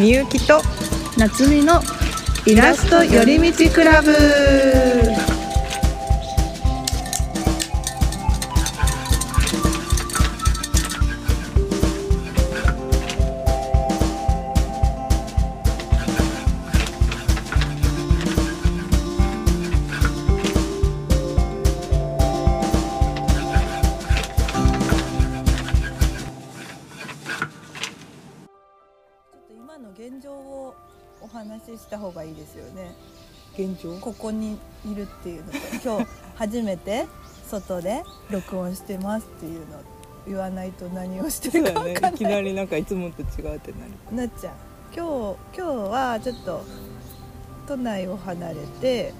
みゆきと夏美のイラスト寄り道クラブ。ここにいるっていうの。と今日初めて外で録音してますっていうの。言わないと何をしてるか分かんない。いきなりなんかいつもと違うってなる。なっちゃう今日今日はちょっと都内を離れて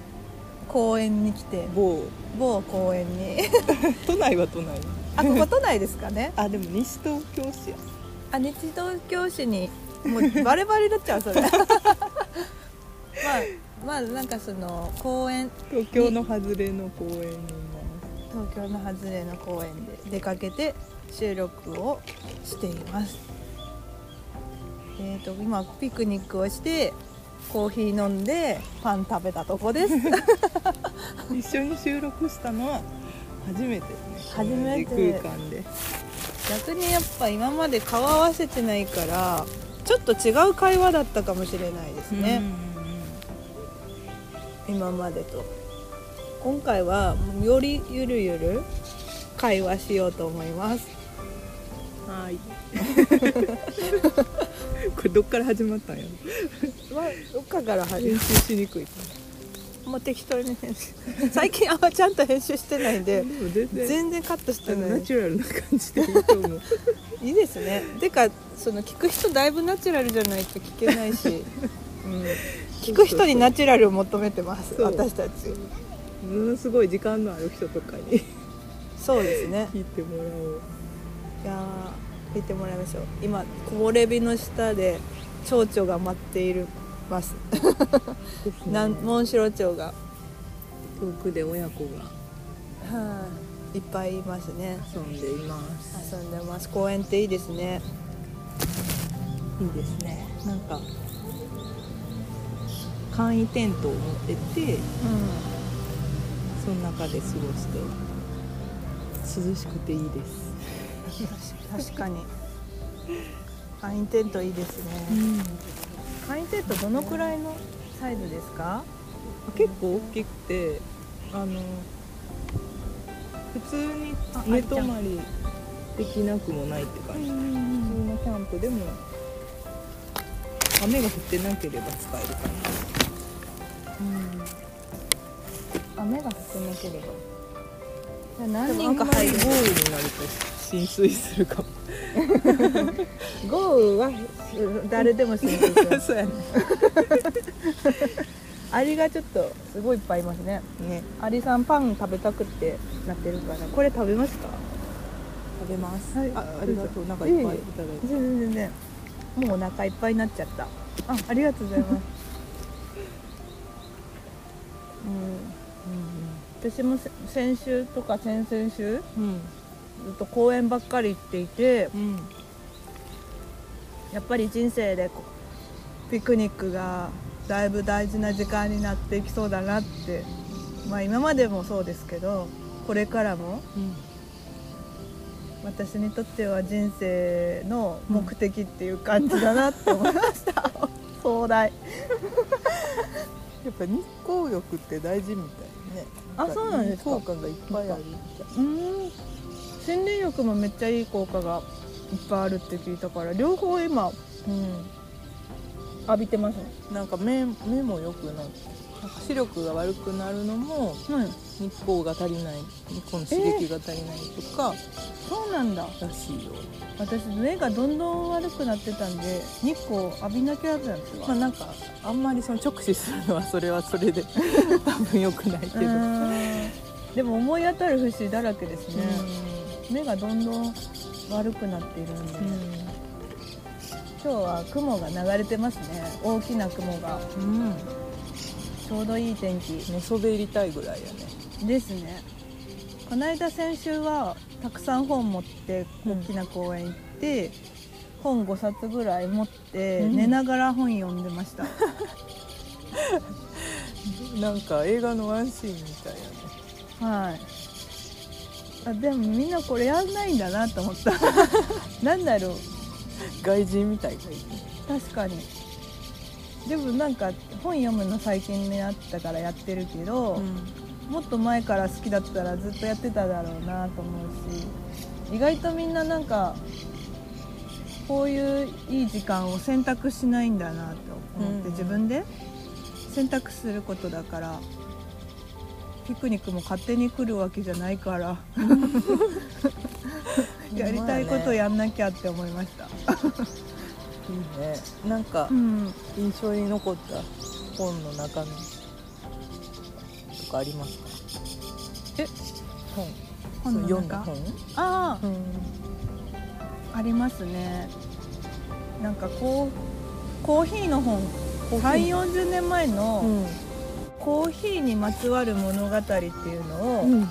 公園に来て。某。某公園に。都内は都内。あここ都内ですかね。あでも西東京市や。あ日東京市にもうバレバレになっちゃうそれ。まあまあなんかその公園東京の外れの公園にい東京の外れの公園で出かけて収録をしています。えー、と今ピクニックをしてコーヒー飲んでパン食べたとこです。ます一緒に収録したのは初めてね。初めて。空間で。逆にやっぱ今まで顔合わせてないからちょっと違う会話だったかもしれないですね、今までと。今回はよりゆるゆる会話しようと思います。はい。これどっから始まったんやろ。まあどっかから始め練習しにくい。かもう適当に編集。最近あんまちゃんと編集してないんで全然カットしてない。ナチュラルな感じでいいと思う。いいですね。てかその聞く人だいぶナチュラルじゃないと聞けないし、うん、聞く人にナチュラルを求めてます私たち。ものすごい時間のある人とかにそうですね。聞いてもらおう。いやー聞いてもらいましょう。今木漏れ日の下で蝶々が待っているます。なんモンシロチョウが、は遠くで親子があ、いっぱいいますね。遊んでいます。遊んでます。公園っていいですね。いいですね。なんか簡易テントを持っててうその中で過ごして涼しくていいです。ん確かに。簡易テントいいですね、簡易テントどのくらいのサイズですか？結構大きくてあの普通にあ寝泊まりできなくもないって感じ、普通のキャンプでも雨が降ってなければ使えるか雨が降ってなければじゃあな何人か入る。豪雨になると浸水するかも。豪雨は誰でも浸水す そうやね。アリがちょっとすごいいっぱいいますね。ね。アリさんパン食べたくってなってるから。これ食べますか？食べます、はい。あありがとう。なんかいっぱいいただいて。全然全然。もうお腹いっぱいになっちゃった。あありがとうございますうん。私もせ先週とか先々週ずうん。っと公園ばっかり行っていてうんやっぱり人生でピクニックがだいぶ大事な時間になっていきそうだなってまあ今までもそうですけどこれからもうん私にとっては人生の目的っていう感じだなって思いました、壮 大やっぱ日光浴って大事みたいね。あそうなんですか？効果がいっぱいあるみたいうん。森林浴もめっちゃいい効果がいっぱいあるって聞いたから両方今、うん、浴びてますね。なんか目目も良くなって視力が悪くなるのもうん日光が足りない日光の刺激が足りないとかそうなんだ。らしいよ、私目がどんどん悪くなってたんで日光浴びなきゃなんですわまあなんかあんまりその直視するのはそれはそれで 多分良くないけど、でも思い当たる節だらけですね、目がどんどん悪くなっているんで、今日は雲が流れてますね。大きな雲が。うん、うん、ちょうどいい天気。寝そべりたいぐらいやねですね。この間先週はたくさん本持ってうん。大きな公園行って、本5冊ぐらい持って、うん。寝ながら本読んでました。なんか映画のワンシーンみたいやね。はい。あでもみんなこれやんないんだなと思った。なんだろう。外人みたいがいて確かに。でもなんか本読むの最近になったからやってるけど、もっと前から好きだったらずっとやってただろうなと思うし意外とみんななんかこういういい時間を選択しないんだなと思って、うん自分で選択することだからピクニックも勝手に来るわけじゃないから やりたいことやんなきゃって思いました。いいね。なんかうん。印象に残った本の中身。とかありますか？え？本。本の読んだ本。あうん。あありますね。なんかこうコーヒーの本。コーヒ3ー。四4 0年前のうん。コーヒーにまつわる物語っていうのを、うん。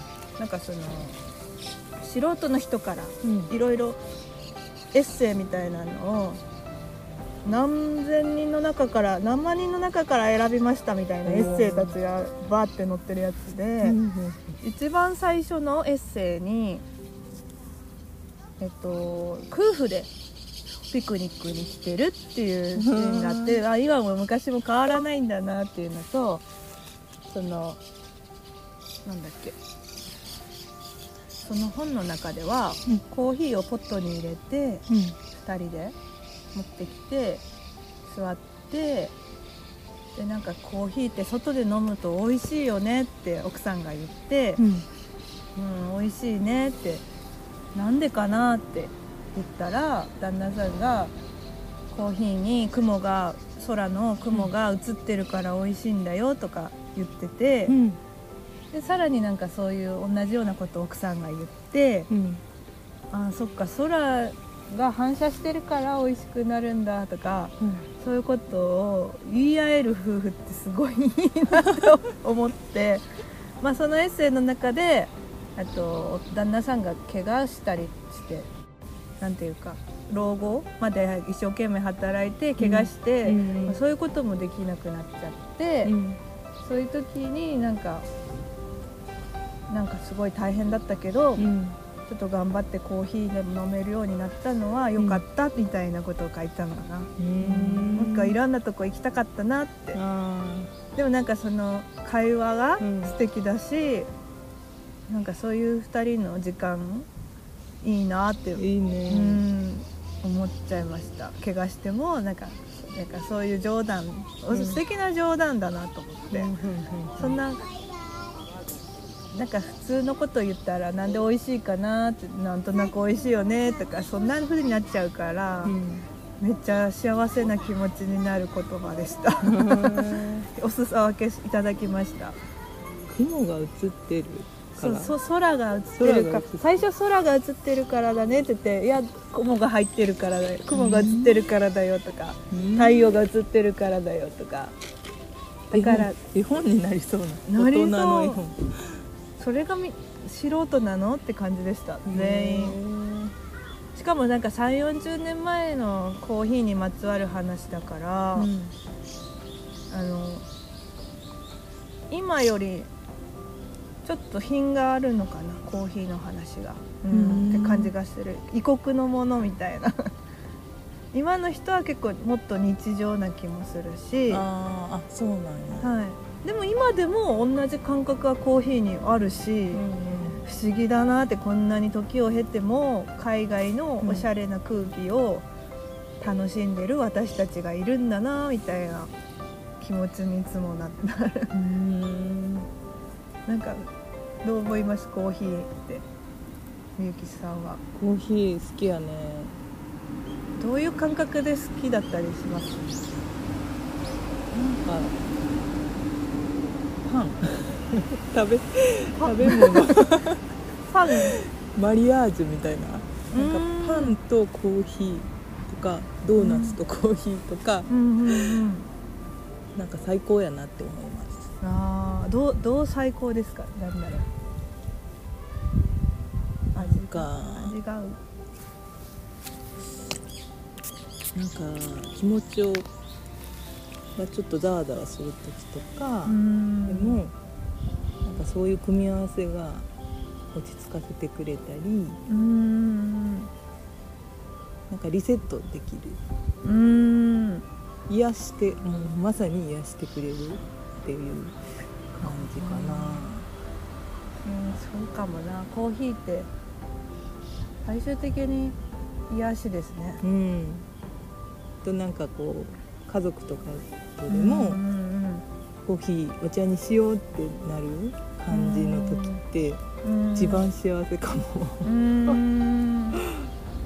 なんかその素人の人からうん。いろいろエッセイみたいなのを何千人の中から何万人の中から選びましたみたいなエッセイたちがバーって載ってるやつで、一番最初のエッセイにえっと夫婦でピクニックに来てるっていうシーンがあってあ今も昔も変わらないんだなっていうのとそのなんだっけ。その本の中では、うん。コーヒーをポットに入れてうん。2人で持ってきて座ってでなんかコーヒーって外で飲むと美味しいよねって奥さんが言ってう、ん。うん、美味しいねってなんでかなって言ったら旦那さんがコーヒーに雲が空の雲が映ってるから美味しいんだよとか言ってて、うん。でさらになんかそういう同じようなことを奥さんが言ってうん。あーそっか空が反射してるから美味しくなるんだとかそういうことを言い合える夫婦ってすごいいいなと思って まあそのエッセイの中であと旦那さんが怪我したりしてなんていうか老後まで一生懸命働いて怪我して、うん。まあそういうこともできなくなっちゃって、うん。そういう時になんかなんかすごい大変だったけど、うんちょっと頑張ってコーヒーでも飲めるようになったのは良かったみたいなことを書いたのかな、うん。なんかいろんなとこ行きたかったなって。あでもなんかその会話がうん。素敵だし、なんかそういう2人の時間いいなって、ーいいうねん思っちゃいました。怪我してもなんかなんかそういう冗談、うん。素敵な冗談だなと思って、うん。そんななんか普通のこと言ったらなんで美味しいかなってなんとなく美味しいよねとかそんな風になっちゃうから、うん。めっちゃ幸せな気持ちになる言葉でした。うんお裾分けいただきました。雲が映ってるから。そうそう空が映ってるか最初空が映ってるからだねって言っていや雲が入ってるからだよ。雲が映ってるからだよとか、うん。太陽が映ってるからだよとか。だから絵本絵本になりそうななりそう。大人の絵本それがみ素人なの？って感じでした。全員。しかもなんか3 4 0年前のコーヒーにまつわる話だから、うん。あの今よりちょっと品があるのかなコーヒーの話が、うん。うんって感じがする。異国のものみたいな。今の人は結構もっと日常な気もするし、はあーあそうなんや。い、でも今でも同じ感覚はコーヒーにあるし、うん不思議だなってこんなに時を経ても海外のおしゃれな空気を楽しんでる私たちがいるんだなみたいな気持ちにいつもななる。うん。なんかどう思いますコーヒーってみゆきさんは？コーヒー好きやね。どういう感覚で好きだったりします？なんか パン。食べ食べ物。パン。マリアージュみたいな。なんうん。かパンとコーヒーとかドーナツとコーヒーとか、うん。うんうんなんか最高やなって思います。あーどうどう最高ですか？なんだろうなんか。味が合う。なんか気持ちをがちょっとザワザワする時とかそういう組み合わせが落ち着かせてくれたりうん。なんかリセットできる。うん。癒してもうまさに癒してくれるっていう感じかな。うんそうかもな。コーヒーって最終的に癒しですね。うん、となんかこう家族とかとでも、うん。コーヒーお茶にしようってなる感じの時って一番幸せかも、うん。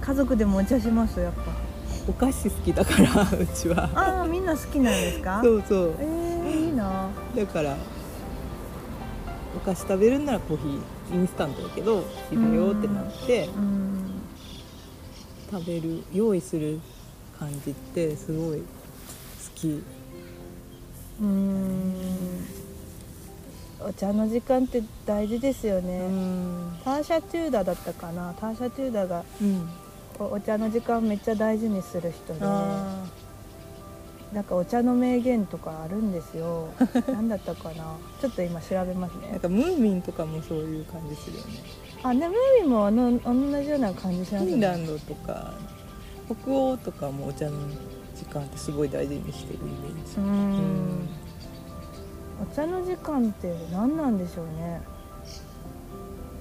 家族でもお茶しますやっお菓子好きだからうちは。ぱああみんな好きなんですか？そうそう。えー、いいな。だからお菓子食べるんならコーヒーインスタントだけど入れようってなってうん食べる用意する感じってすごい好きうんお茶の時間って大事ですようね、ん。ターシャ・チューダーだったかな。ターシャ・チューダーがうん。お茶の時間めっちゃ大事にする人で。あなんかお茶の名言とかあるんですよ。何だったかな。ちょっと今調べますね。ーなんかムーミンとかもそういう感じするよね。あねムーミンもあの同じような感じしますフィねンランドとか北欧とかもお茶の時間ってすごい大事にしてるイメージ。ううんんお茶の時間って何なんでしょうね。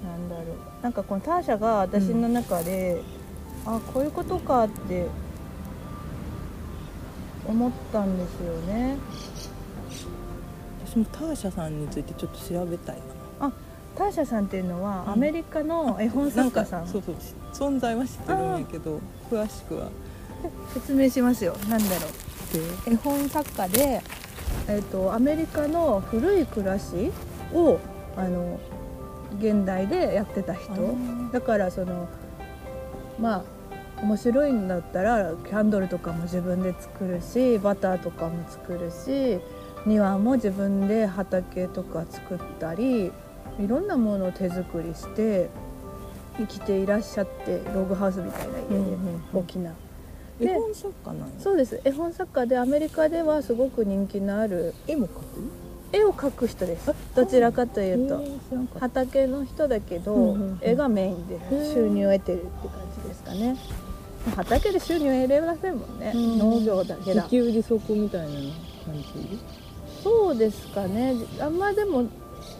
なんだろう。なんかこのターシャが私の中で、あこういうことかって思ったんですよね。私もターシャさんについてちょっと調べたいターシャさんっていうのはうん。アメリカの絵本作家さん、そうそう存在は知ってるんやけど詳しくは。説明しますよ。なんだろでう絵本作家で、えっとアメリカの古い暮らしをあの現代でやってた人。だからそのまあ面白いんだったらキャンドルとかも自分で作るしバターとかも作るし庭も自分で畑とか作ったりいろんなものを手作りして生きていらっしゃってログハウスみたいな家で、大きなで絵本作家なんや。そうです。絵本作家でアメリカではすごく人気のある絵も描く？絵を描く人です。どちらかというと。畑の人だけど、絵がメインで収入を得てるって感じですかね。畑で収入を得れませんもんね、うん。農業だけだ。自給自足みたいな感じ？そうですかね。あんまでも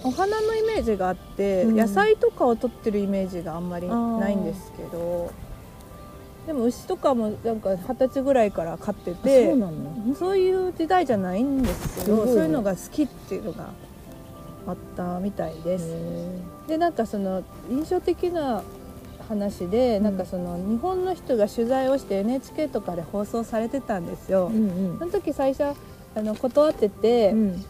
お花のイメージがあって、うん。野菜とかを取ってるイメージがあんまりないんですけどでも牛とかもなんか二十歳ぐらいから飼っててそうなの？そういう時代じゃないんですけどそういうのが好きっていうのがあったみたいです。へでなんかその印象的な話で、うん。なんかその日本の人が取材をして NHK とかで放送されてたんですよ。ーうん。その時最初あの断ってて、うん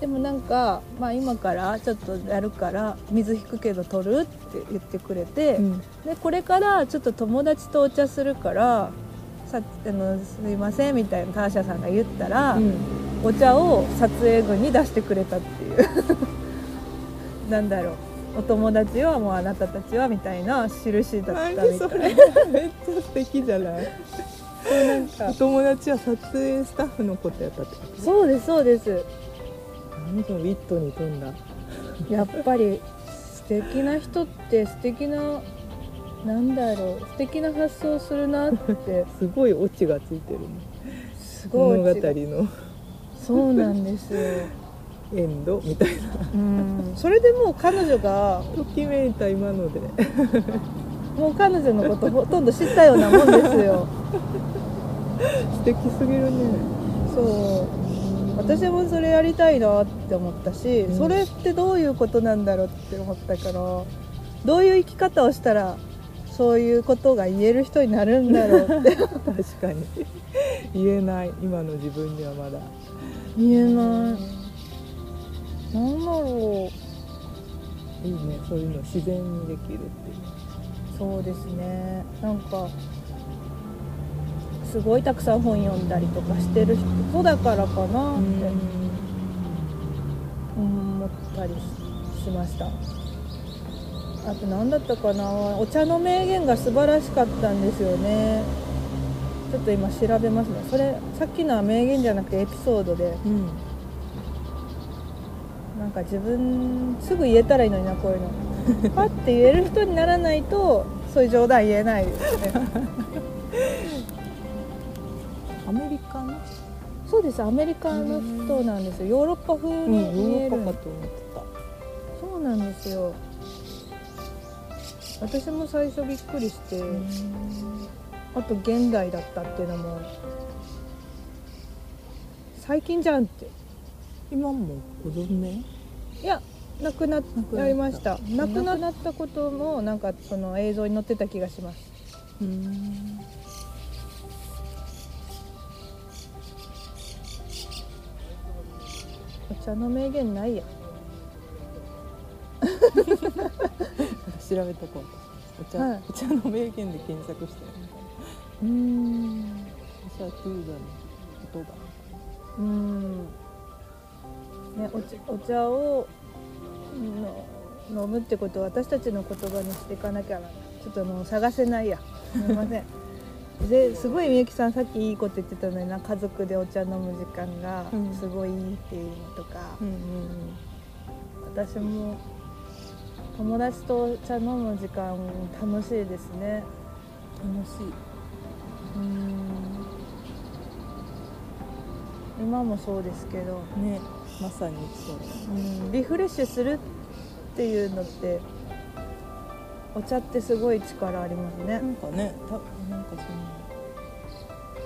でもなんか、まあ、今からちょっとやるから水引くけど取るって言ってくれて、うん。でこれからちょっと友達とお茶するからさあのすいませんみたいなターシャさんが言ったら、うん。お茶を撮影後に出してくれたっていう。なんだろう。お友達はもうあなたたちはみたいな印だったみたい。めっちゃ素敵じゃない？なんか。お友達は撮影スタッフのことやったってこと？そうですそうです何そのウィットに富んだ。やっぱり素敵な人って素敵ななんだろう素敵な発想するなって。すごいオチがついてるね。すごい物語の。そうなんですよ、エンドみたいな。うん、それでもう彼女がときめいた今ので。もう彼女のことほとんど知ったようなもんですよ。素敵すぎるね。そう私もそれやりたいなって思ったし、うん。それってどういうことなんだろうって思ったからどういう生き方をしたらそういうことが言える人になるんだろうって。確かに。言えない。今の自分にはまだ。言えない。なんだろいいね。そういうの自然にできるっていうう。そうですね。なんかすごいたくさん本読んだりとかしてる人だからかなって思ったりしました。あと何だったかな。お茶の名言が素晴らしかったんですよね。ちちょっと今調べますね。それさっきのは名言じゃなくてエピソードで。うん。なんか自分すぐ言えたらいいのになこういうの。パッて言える人にならないとそういう冗談言えないですね アメリカのそうですアメリカの人なんですよ。ヨーロッパ風うんにヨー見える、ロッパかと思ってそうなんですよ。私も最初びっくりして、たあと現代だったっていうのも最近じゃんって。今もご存命？いや亡くなっ亡くなった。なりました。亡くななったこともなんかその映像に載ってた気がします。うんお茶の名言ないや。調べとこう。お茶、はい。お茶の名言で検索して。うん。お茶トゥーダの言葉うん。ねお茶お茶をの飲むってことを私たちの言葉にしていかなきゃな。ちょっともう探せないや。すみませんですごいみゆきさんさっきいいこと言ってたのにな家族でお茶飲む時間がうん。すごいいいっていうのとか、うんうん私も友達とお茶飲む時間楽しいですね。楽しい。うん。今もそうですけど、ねまさにそう。うん、リフレッシュするっていうのってお茶ってすごい力ありますね。なんかねたなんか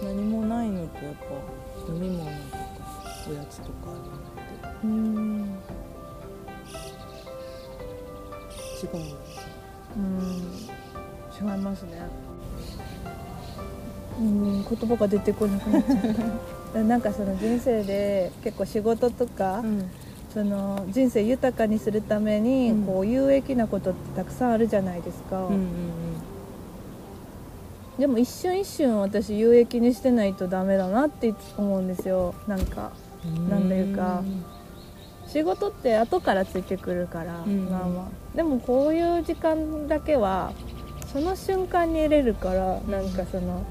その何もないのとやっぱ飲み物とかおやつとかあるのってうん違ううん違いますね。うん言葉が出てこなくなっちゃった。なんかその人生で結構仕事とか、んその人生豊かにするためにうん。こう有益なことってたくさんあるじゃないですか、うんうんでも一瞬一瞬私有益にしてないとダメだなって思うんですよ。なんかうん。なんというか。仕事って後からついてくるから、うんまあまあ。でもこういう時間だけはその瞬間に得れるからなんかその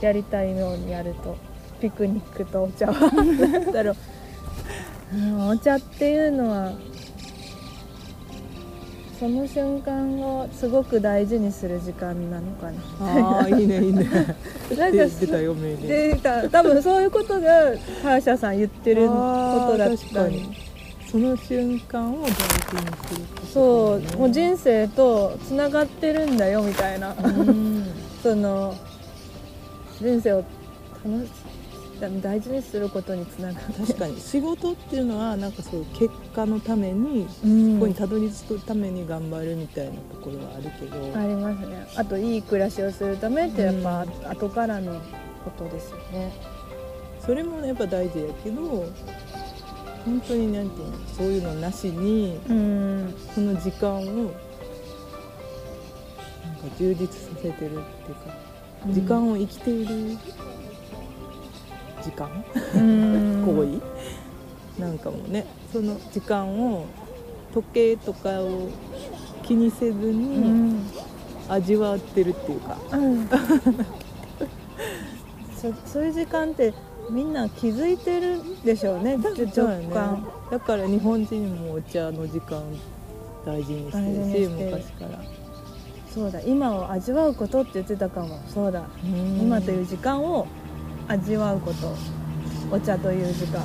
やりたいようにやるとピクニックとお茶はなんだろう、うんお茶っていうのはその瞬間をすごく大事にする時間なのかな。ああいいねいいね。なんかで出たよ命令でた。多分そういうことがターシャさん言ってることだったり。かに。その瞬間を大事にすることそうもう人生とつながってるんだよみたいな。うん。その人生を楽し大事にすることにつながって確かに。仕事っていうのはなんかそう結果のためにうん。ここにたどり着くために頑張るみたいなところはあるけど、ありますね。あといい暮らしをするためってやっぱ後からのことですよね。それもやっぱ大事やけど本当になんていうのそういうのなしにうん。その時間をなんか充実させてるっていうか、時間を生きている時間、うん。行為？なんかもねその時間を時計とかを気にせずうにん。味わってるっていうか、うん。そそういう時間ってみんな気づいてるでしょうね直そうやね。感だから日本人もお茶の時間大事にしてるし昔から、そうだ今を味わうことって言ってたかも。そうだ。今という時間を味わうことお茶という時間。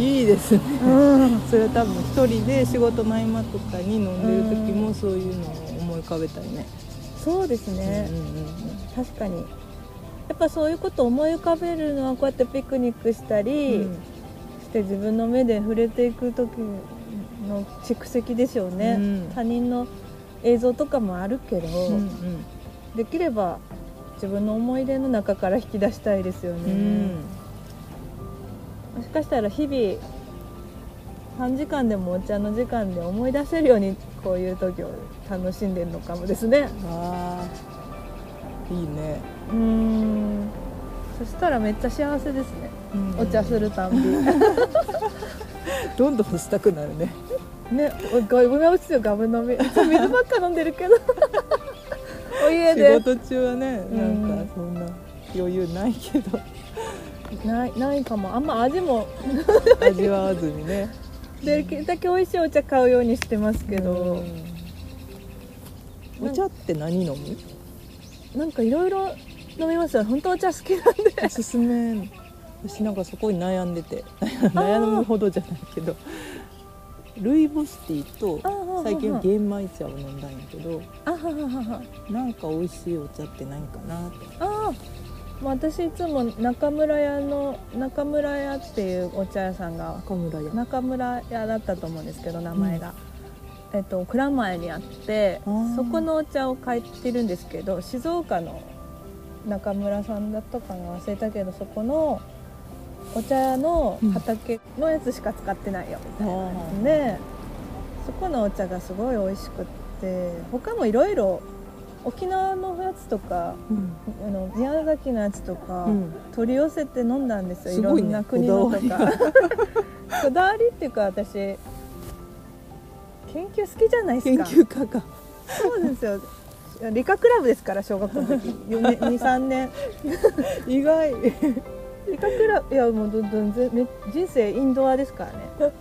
いいですね。うん。それは多分一人で仕事の合間とかに飲んでる時もそういうのを思い浮かべたりね、そうですね。うんうんうん。確かに。やっぱそういうことを思い浮かべるのはこうやってピクニックしたり、うん。して自分の目で触れていく時の蓄積でしょうね、うん。他人の映像とかもあるけど、うんうん。できれば自分の思い出の中から引き出したいですよね、もしかしたら日々短時間でもお茶の時間で思い出せるようにこういう時を楽しんでるのかもですね。あーいいね、うーん。そしたらめっちゃ幸せですね。お茶するたんび。どんどんしたくなるね。ねおガブ飲み。水ばっか飲んでるけど家で。仕事中はねうん。なんかそんな余裕ないけど。ないないかも。あんま味も。味わわずにね。できるだけ美味しいお茶買うようにしてますけど、うん。お茶って何飲む？なんかいろいろ飲みますよ。本当お茶好きなんで。おすすめ。私なんかそこに悩んでて。悩むほどじゃないけど。ルイボスティーと最近玄米茶を飲んだんやけどあはははは。なんか美味しいお茶ってないかなって。ああ。まあ私いつも中村屋の中村屋っていうお茶屋さんが赤村屋。中村屋だったと思うんですけど名前が、えっと蔵前にあってそこのお茶を買ってるんですけど静岡の中村さんだったかな忘れたけどそこのお茶の畑のやつしか使ってないよみたいなやつでそこのお茶がすごい美味しくって他もいろいろ沖縄のやつとかうん。あの宮崎のやつとか、うん。取り寄せて飲んだんですよ。いすごいね。ろんな国のとか。こだわり っていうか私研究好きじゃないです研か究家がそうですよ。理科クラブですから小学校の時。23年。意外理科クラブいやもうどんどん人生インドアですからね。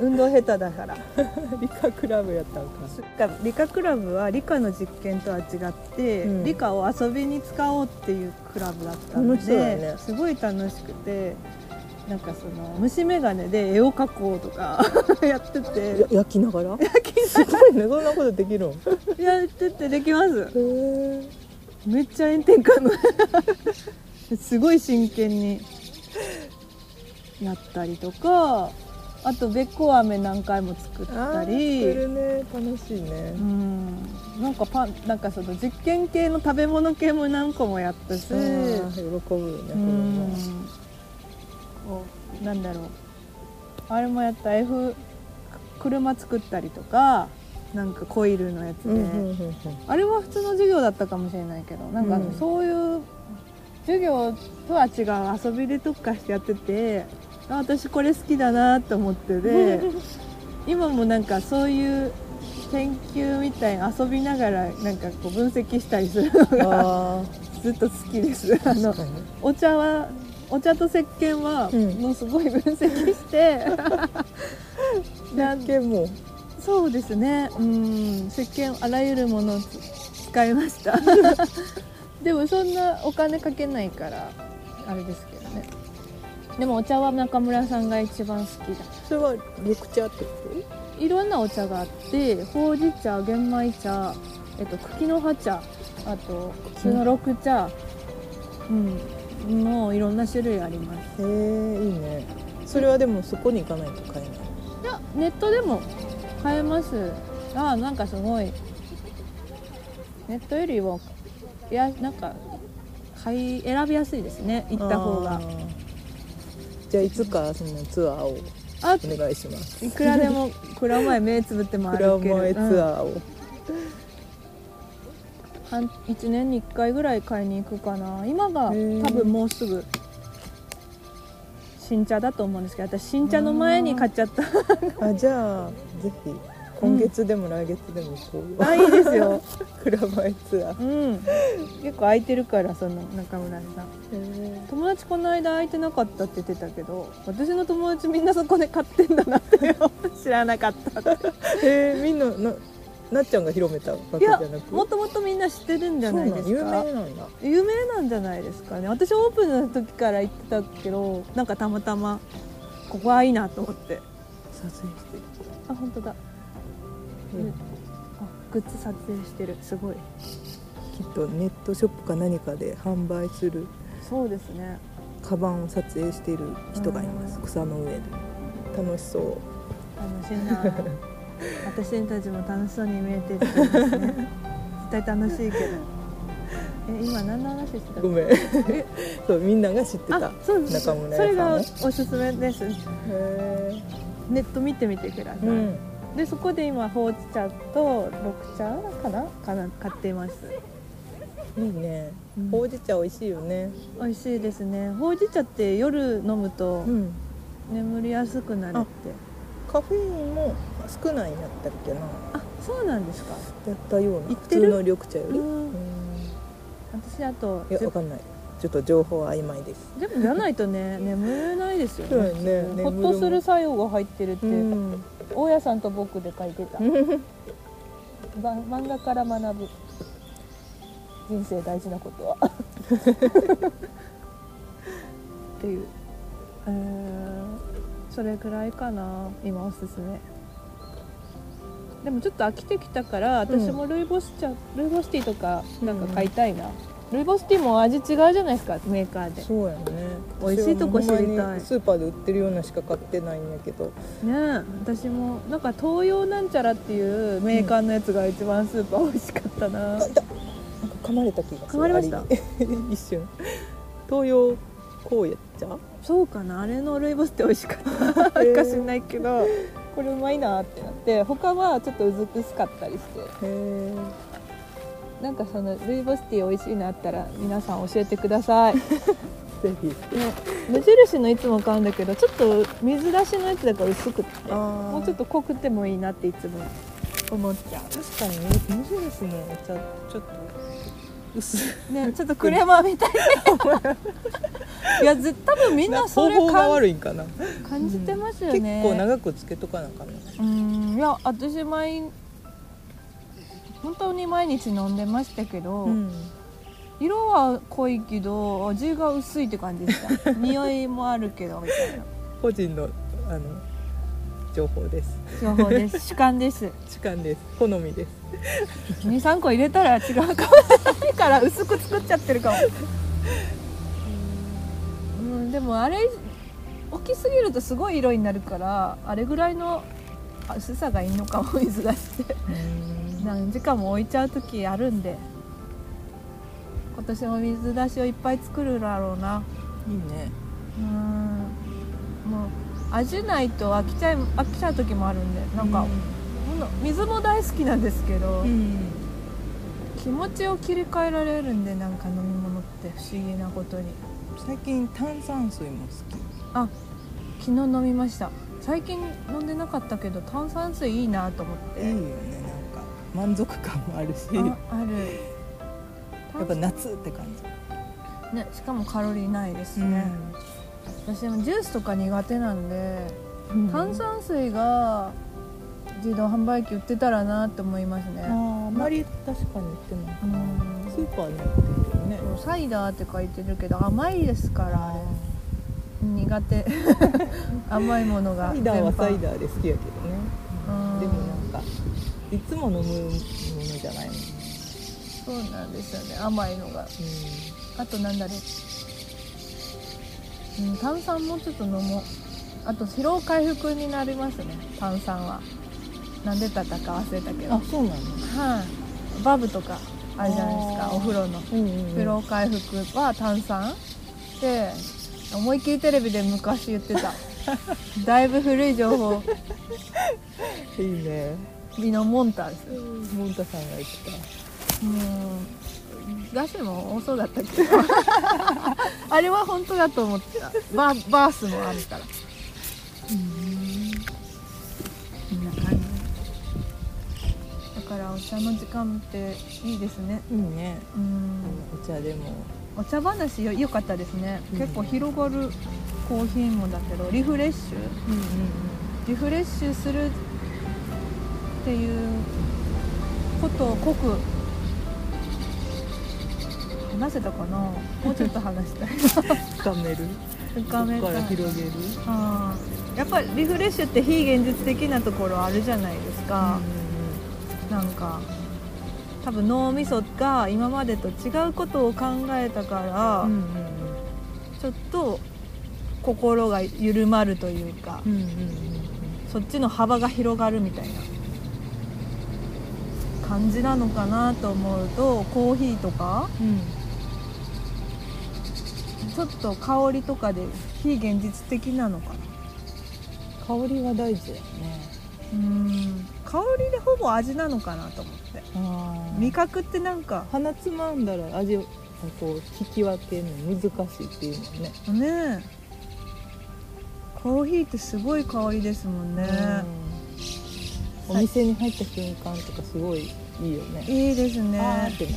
運動下手だから。理科クラブやったんか。理科クラブは理科の実験とは違って、うん。理科を遊びに使おうっていうクラブだったので、ね。すごい楽しくてなんかその虫眼鏡で絵を描こうとか やってて。や焼きながら？すごいねそんなことできるんへやっててできます。えめっちゃ炎天下の すごい真剣にやったりとかあとべっこう飴何回も作ったり。作るね。楽しいね。うん。なんかパンなんかその実験系の食べ物系も何個もやったし、喜ぶよねこうなんだろう。あれもやった。F 車作ったりとかなんかコイルのやつで、あれは普通の授業だったかもしれないけどなんかうん。そういう授業とは違う遊びで特化してやっててあ私これ好きだなと思ってで 今もなんかそういう研究みたいな遊びながらなんかこう分析したりするのがあずっと好きです。あのお茶はお茶と石鹸はうん。もうすごい分析して、なんけも。そうですね。うん。石鹸あらゆるものをつ使いました でもそんなお金かけないからあれですけどね。でもお茶は中村さんが一番好きだ。それは緑茶ってこいろんなお茶があってほうじ茶玄米茶、えっと、茎の葉茶あと普通の緑茶うんもういろんな種類あります。とへえいいね。それはでもそこに行かないと買えない？いやネットでも買えます。あなんかすごい。ネットよりもいやなんか買い選びやすいですね。行った方が。じゃあいつかそのツアーをあお願いします。いくらでも 蔵前目つぶって回蔵る。ける前ツアーを、1年に1回ぐらい買いに行くかな。今が多分もうすぐ新茶だと思うんですけど私新茶の前に買っちゃった。あじゃあぜひ今月でも来月でも行こうよ、あいいですよ。蔵前ツアー。うん。結構空いてるからその中村さん。友達この間空いてなかったって言ってたけど私の友達みんなそこで買ってんだなって知らなかったって。へえみんなななっちゃんが広めたわけじゃなく？もともとみんな知ってるんじゃないですか。有名なんだ。有名なんじゃないですかね。私オープンの時から行ってたけどなんかたまたまここはいいなと思って。撮影して。るあ本当だ、うん。あグッズ撮影してる。すごい。きっとネットショップか何かで販売するそうですね。カバンを撮影している人がいます。うん。草の上で。楽しそう。楽しいな。私たちも楽しそうに見えてるんですね。絶対楽しいけど。え今何の話してた？ごめん。そうみんなが知ってた。あそうです。中村それが屋さんね。おすすめです。へネット見てみてください、えうんでそこで今ほうじ茶と緑茶かな？かな？買っています。いいね。うん。ほうじ茶美味しいよね。美味しいですね。ほうじ茶って夜飲むとうん。眠りやすくなるって。カフェインも少ないんやったっけな。あそうなんですか。やったような普通の緑茶より。私あといやわかんない。ちょっと情報は曖昧です。でもじゃないとね眠れないですよね。ね。ほっとする作用が入ってるって、うん大家さんと僕で書いてた。ば漫画から学ぶ。人生大事なことは。っていう。うーんそれぐらいかな。今おすすめ。でもちょっと飽きてきたから私もルイボス茶、ルイボスティーとかなんか買いたいな、ルイボスティーも味違うじゃないですかメーカーで。そうやね。美味しいとこ知りたい。スーパーで売ってるようなしか買ってないんやけど。ねえ私もなんか東洋なんちゃらっていうメーカーのやつが一番スーパー美味しかったな、あいた。なんか噛まれた気がする。噛まれました？一瞬。東洋こうやっちゃそうかな。あれのルイボスって美味しかった。か知んないけど。これうまいなってなって他はちょっとうずくすかったりして。へえなんかそのルイボスティー美味しいのあったら皆さん教えてください、ね、ぜひ。無印のいつも買うんだけどちょっと水出しのやつだから薄くってあもうちょっと濃くてもいいなっていつも。思っちゃ確かに無印のお茶ちょっと薄ねちょっとクレーマーみたい。いやず多分みんなそれ方法が感悪いんかな。感じてますよ結ね、構長くつけとかなあかんのうん。いや私毎本当に毎日飲んでましたけど、うん。色は濃いけど味が薄いって感じでした 匂いもあるけどみたいな。個人のあの情報です。情報です。主観です。主観です。好みです。23個入れたら違うかも。しれないから薄く作っちゃってるかも。うんでもあれ大きすぎるとすごい色になるからあれぐらいの薄さがいいのかも水出して何時間も置いちゃう時あるんで今年も水出しをいっぱい作るだろうな。いいね。うん。もう味ないと飽きちゃい飽きちゃう時もあるんでなんか、ほん。と水も大好きなんですけど、うん。気持ちを切り替えられるんでなんか飲み物って不思議なことに。最近炭酸水も好き。あ昨日飲みました。最近飲んでなかったけど炭酸水いいなと思って、いいよね満足感もあるし。やあある。っぱ夏って感じ。ねしかもカロリーないですね。ね、私でもジュースとか苦手なんで、うん。炭酸水が自動販売機売ってたらなって思いますね。あーあまり確かに売ってないうん。スーパーに売ってるね。サイダーって書いてるけど甘いですから苦手。甘いものがサイダーはサイダーで好きやけどね。うん。でもなんかいつも飲むものじゃないもんねそうなんですよね。甘いのが。あとなんだろう、うん、炭酸もうちょっと飲もう。あと疲労回復になりますね。炭酸は。なんでだったか忘れたけど。あそうなの？はい。バブとかあるじゃないですかお風呂の。うんうん。疲労回復は炭酸？で思いっきりテレビで昔言ってた。だいぶ古い情報。いいねミノモンタですモンタさんが言ってもうガシも多そうだったけど。あれは本当だと思ってた。バーバースもあるから。こんな感じ。だからお茶の時間っていいですね。たいいね。うん。お茶でも。お茶話よ良かったですね、うん。結構広がるコーヒーもだけどリフレッシュ？うんうん。リフレッシュするっていうことを濃く話せたかな？もうちょっと話したい。深める。深めた広げる。あーやっぱりリフレッシュって非現実的なところあるじゃないですか、なんか多分脳みそが今までと違うことを考えたから、うんうんちょっと心が緩まるというか、うんうんうん。そっちの幅が広がるみたいな感じなのかなと思うとコーヒーとかうん。うんちょっと香りとかで非現実的なのかな。香りは大事だよね。うん。香りでほぼ味なのかなと思って。あ味覚ってなんか鼻つまんだら味をこう引き分けるの難しいっていうもんね。ねえ。コーヒーってすごい香りですもんね、うん。お店に入った瞬間とかすごいいいよね。いいですあーねってなる。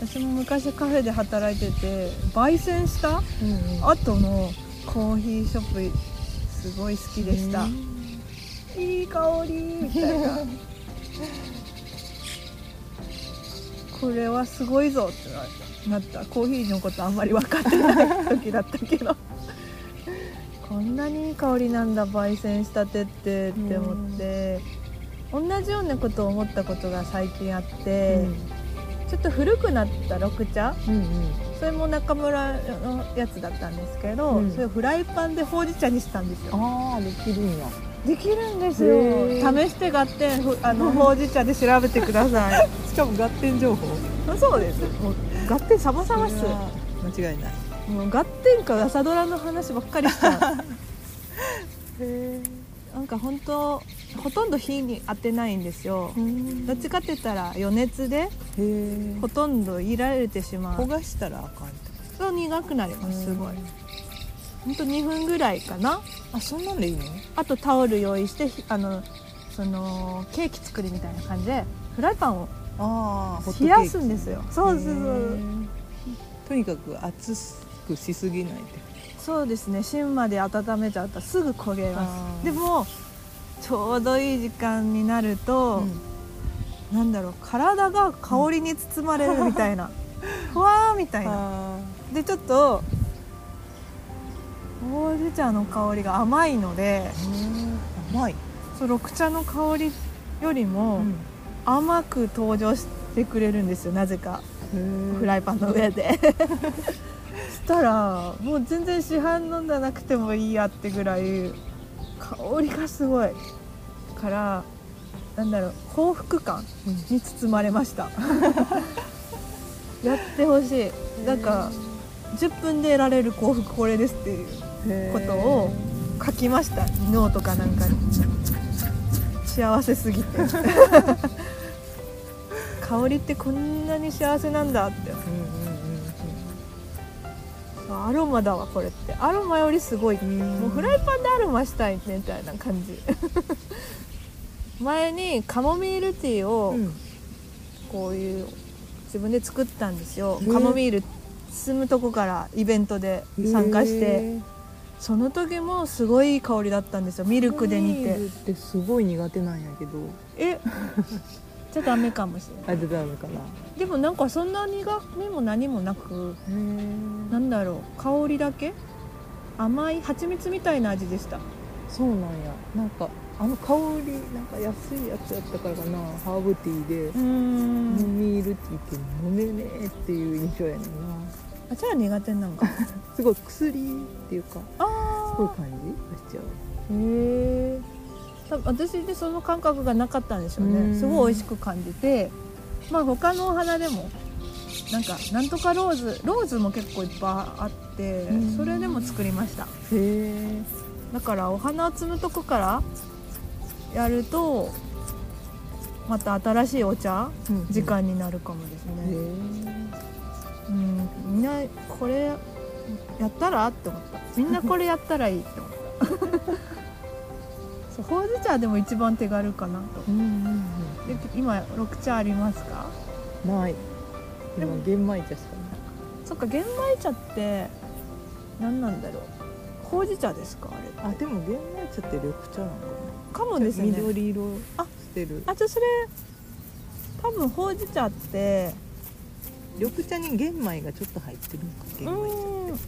私も昔カフェで働いてて焙煎したうんうん。後のコーヒーショップすごい好きでした、いい香りみたいな。これはすごいぞってなった。コーヒーのことあんまり分かってない時だったけど。こんなにいい香りなんだ焙煎したてってって思って同じようなことを思ったことが最近あって、ちょっと古くなった緑茶？うんうん。それも中村のやつだったんですけど、うん。それをフライパンでほうじ茶にしたんですよ。ああできるんや。できるんですへよー。試して合点ふあのほうじ茶で調べてください。しかも合点情報。そうです。もう合点サバサバっす。間違いない。もう合点か朝ドラの話ばっかりしちゃ へうなんか本当ほとんど火に当てないんですよ。どっちかって言ったら余熱でえ。ほとんどいられてしまう。焦がしたらあかんそう苦くなりますすごい。本当2分ぐらいかな。あそんなんでいいの？あとタオル用意してひあのそのケーキ作りみたいな感じでフライパンを冷やすんですよ。そうそうそう。とにかく熱くしすぎないでそうですね。芯まで温めちゃうとすぐ焦げます。でもちょうどいい時間になると、なんだろう体が香りに包まれるみたいな、ふ わーみたいな。あでちょっとほうじ茶の香りが甘いのでー。甘い、そう緑茶の香りよりも甘く登場してくれるんですよなぜか。フライイパンの上でしたらもう全然市販のんだなくてもいいやってぐらい香りがすごい。からなんだろう幸福感に包まれました。やってほしい。なんか10分で得られる幸福これですっていうことを書きました。ノートかなんかに。幸せすぎて。香りってこんなに幸せなんだって。うんうんアロマだわこれって。アロマよりすごいもうフライパンでアロマしたいねみたいな感じ。前にカモミールティーをうん。こういう自分で作ったんですよ。カモミール住むとこからイベントで参加して。その時もすごいいい香りだったんですよ。ミルクで煮て。ってすごい苦手なんやけど。え？じゃあダメかもしれない。あでダメかな。でもなんかそんな苦みも何もなくなんだろう香りだけ？甘い蜂蜜みたいな味でした。そうなんや。なんかあの香りなんか安いやつやったからかな。ハーブティーでうーん。飲み入るティーって飲めねえっていう印象やねんな。あじゃあ苦手なんか。すごい薬っていうかすあごい感じがしちゃう。へえ私でその感覚がなかったんでしょううん。ねすごい美味しく感じて。まあ他のお花でもなんかなんとかローズローズも結構いっぱいあってうん。それでも作りました。へえ。だからお花を摘むとこからやるとまた新しいお茶時間になるかもですへね、え。うん、みんなこれやったら？って思った。みんなこれやったらいいって思った そうほうじ茶でも一番手軽かなと。うんうんで今緑茶ありますか？うんない。でも今玄米茶しかそっか玄米茶って何なんだろう。ほうじ茶ですか？あれないあでも玄米茶って緑茶なのかなかもですね。緑色あしてる。あじゃあそれ多分ほうじ茶って緑茶に玄米がちょっと入ってるんか玄米茶うん。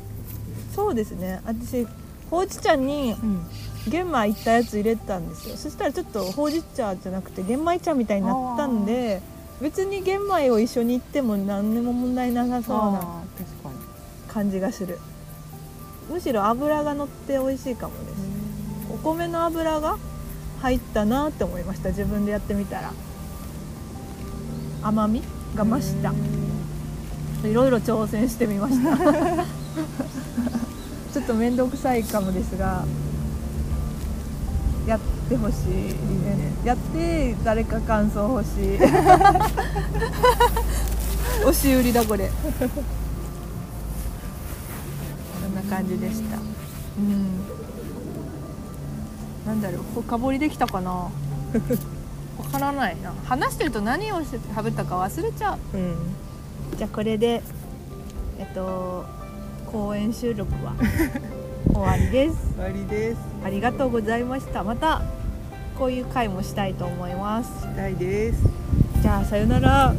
そうですね。私ほうじ茶にうん。玄米いったやつ入れたんですよ。そしたらちょっとほうじ茶じゃなくて玄米茶みたいになったんで別に玄米を一緒にいっても何にも問題なさそうな感じがする。むしろ油が乗って美味しいかもです。お米の油が入ったなって思いました。自分でやってみたら。甘みが増した。いろいろ挑戦してみました ちょっと面倒くさいかもですがやってほしいね。やって誰か感想欲しい。押し売りだこれ。こんな感じでした。うん。なんだろう深掘りできたかな。わからないな。話してると何をして食べたか忘れちゃう。うん。じゃあこれでえっと公演収録は。終わりです。終わりです。ありがとうございました。またこういう回もしたいと思います。したいです。じゃあさよなら。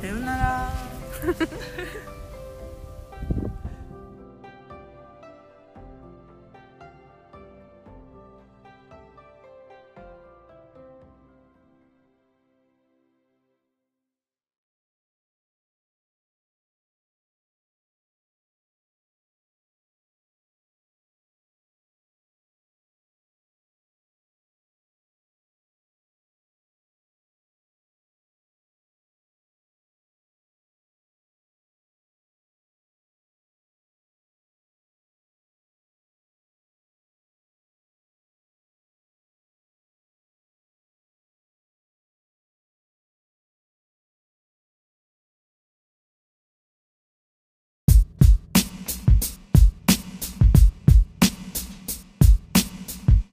さよなら